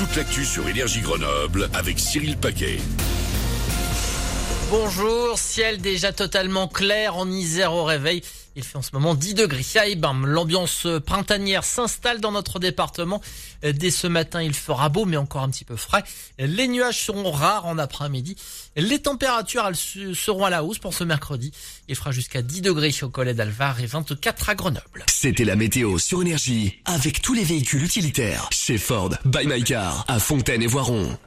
toute l'actu sur Énergie Grenoble avec Cyril Paquet. Bonjour, ciel déjà totalement clair en Isère au réveil. Il fait en ce moment 10 degrés. Ah, bam, l'ambiance printanière s'installe dans notre département. Dès ce matin, il fera beau, mais encore un petit peu frais. Les nuages seront rares en après-midi. Les températures seront à la hausse pour ce mercredi. Il fera jusqu'à 10 degrés au Collet d'Alvar et 24 à Grenoble. C'était la météo sur Énergie avec tous les véhicules utilitaires chez Ford, by My Car, à Fontaine et Voiron.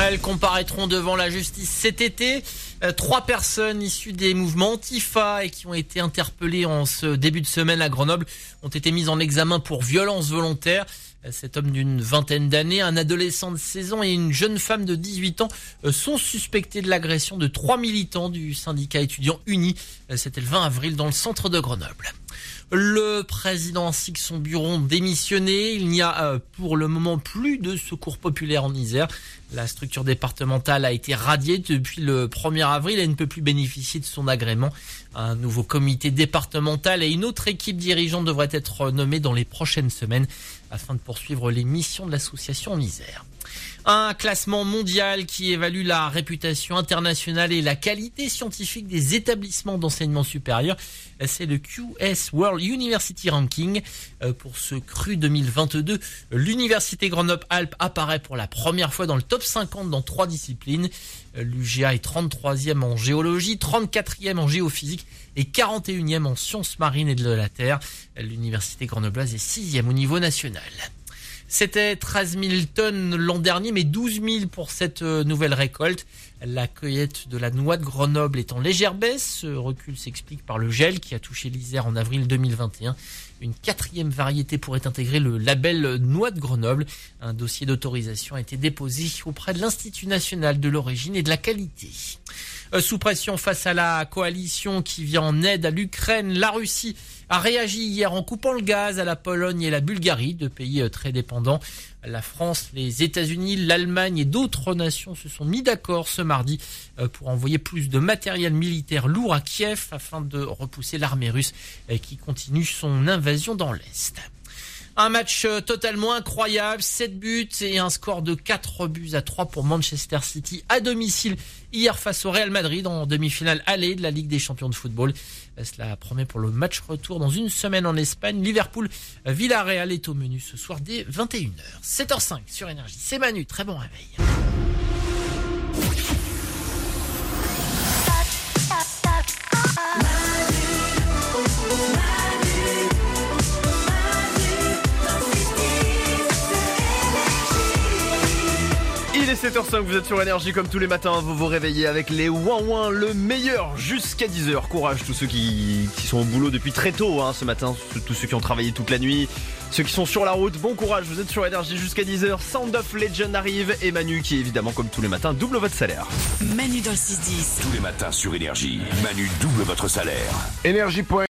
Elles comparaîtront devant la justice cet été. Euh, trois personnes issues des mouvements Antifa et qui ont été interpellées en ce début de semaine à Grenoble ont été mises en examen pour violence volontaire. Euh, cet homme d'une vingtaine d'années, un adolescent de 16 ans et une jeune femme de 18 ans euh, sont suspectés de l'agression de trois militants du syndicat étudiant uni. C'était le 20 avril dans le centre de Grenoble. Le président ainsi que son bureau ont démissionné. Il n'y a euh, pour le moment plus de secours populaire en Isère. La structure départementale a été radiée depuis le 1er avril et ne peut plus bénéficier de son agrément. Un nouveau comité départemental et une autre équipe dirigeante devraient être nommés dans les prochaines semaines afin de poursuivre les missions de l'association en Isère. Un classement mondial qui évalue la réputation internationale et la qualité scientifique des établissements d'enseignement supérieur. C'est le QS World University Ranking. Euh, pour ce cru 2022, l'Université Grenoble-Alpes apparaît pour la première fois dans le top 50 dans trois disciplines. Euh, L'UGA est 33e en géologie, 34e en géophysique et 41e en sciences marines et de la Terre. L'Université grenobloise est 6e au niveau national. C'était 13 000 tonnes l'an dernier, mais 12 000 pour cette euh, nouvelle récolte. La cueillette de la noix de Grenoble est en légère baisse. Ce recul s'explique par le gel qui a touché l'Isère en avril 2021. Une quatrième variété pourrait intégrer le label noix de Grenoble. Un dossier d'autorisation a été déposé auprès de l'Institut national de l'origine et de la qualité. Euh, sous pression face à la coalition qui vient en aide à l'Ukraine, la Russie a réagi hier en coupant le gaz à la Pologne et la Bulgarie, deux pays euh, très dépendants. La France, les États-Unis, l'Allemagne et d'autres nations se sont mis d'accord ce mardi euh, pour envoyer plus de matériel militaire lourd à Kiev afin de repousser l'armée russe qui continue son invasion dans l'Est. Un match euh, totalement incroyable, 7 buts et un score de 4 buts à 3 pour Manchester City à domicile hier face au Real Madrid en demi-finale allée de la Ligue des champions de football. Euh, cela promet pour le match retour dans une semaine en Espagne. Liverpool Villarreal est au menu ce soir dès 21h. 7h05 sur énergie. C'est Manu, très bon réveil. Il est 7h05, vous êtes sur Énergie comme tous les matins, vous vous réveillez avec les ouin le meilleur jusqu'à 10h. Courage tous ceux qui, sont au boulot depuis très tôt hein, ce matin, tous ceux qui ont travaillé toute la nuit, ceux qui sont sur la route, bon courage, vous êtes sur Énergie jusqu'à 10h. Sound of Legend arrive et Manu qui évidemment comme tous les matins double votre salaire. Manu dans le 6-10. Tous les matins sur Énergie, Manu double votre salaire. Énergie.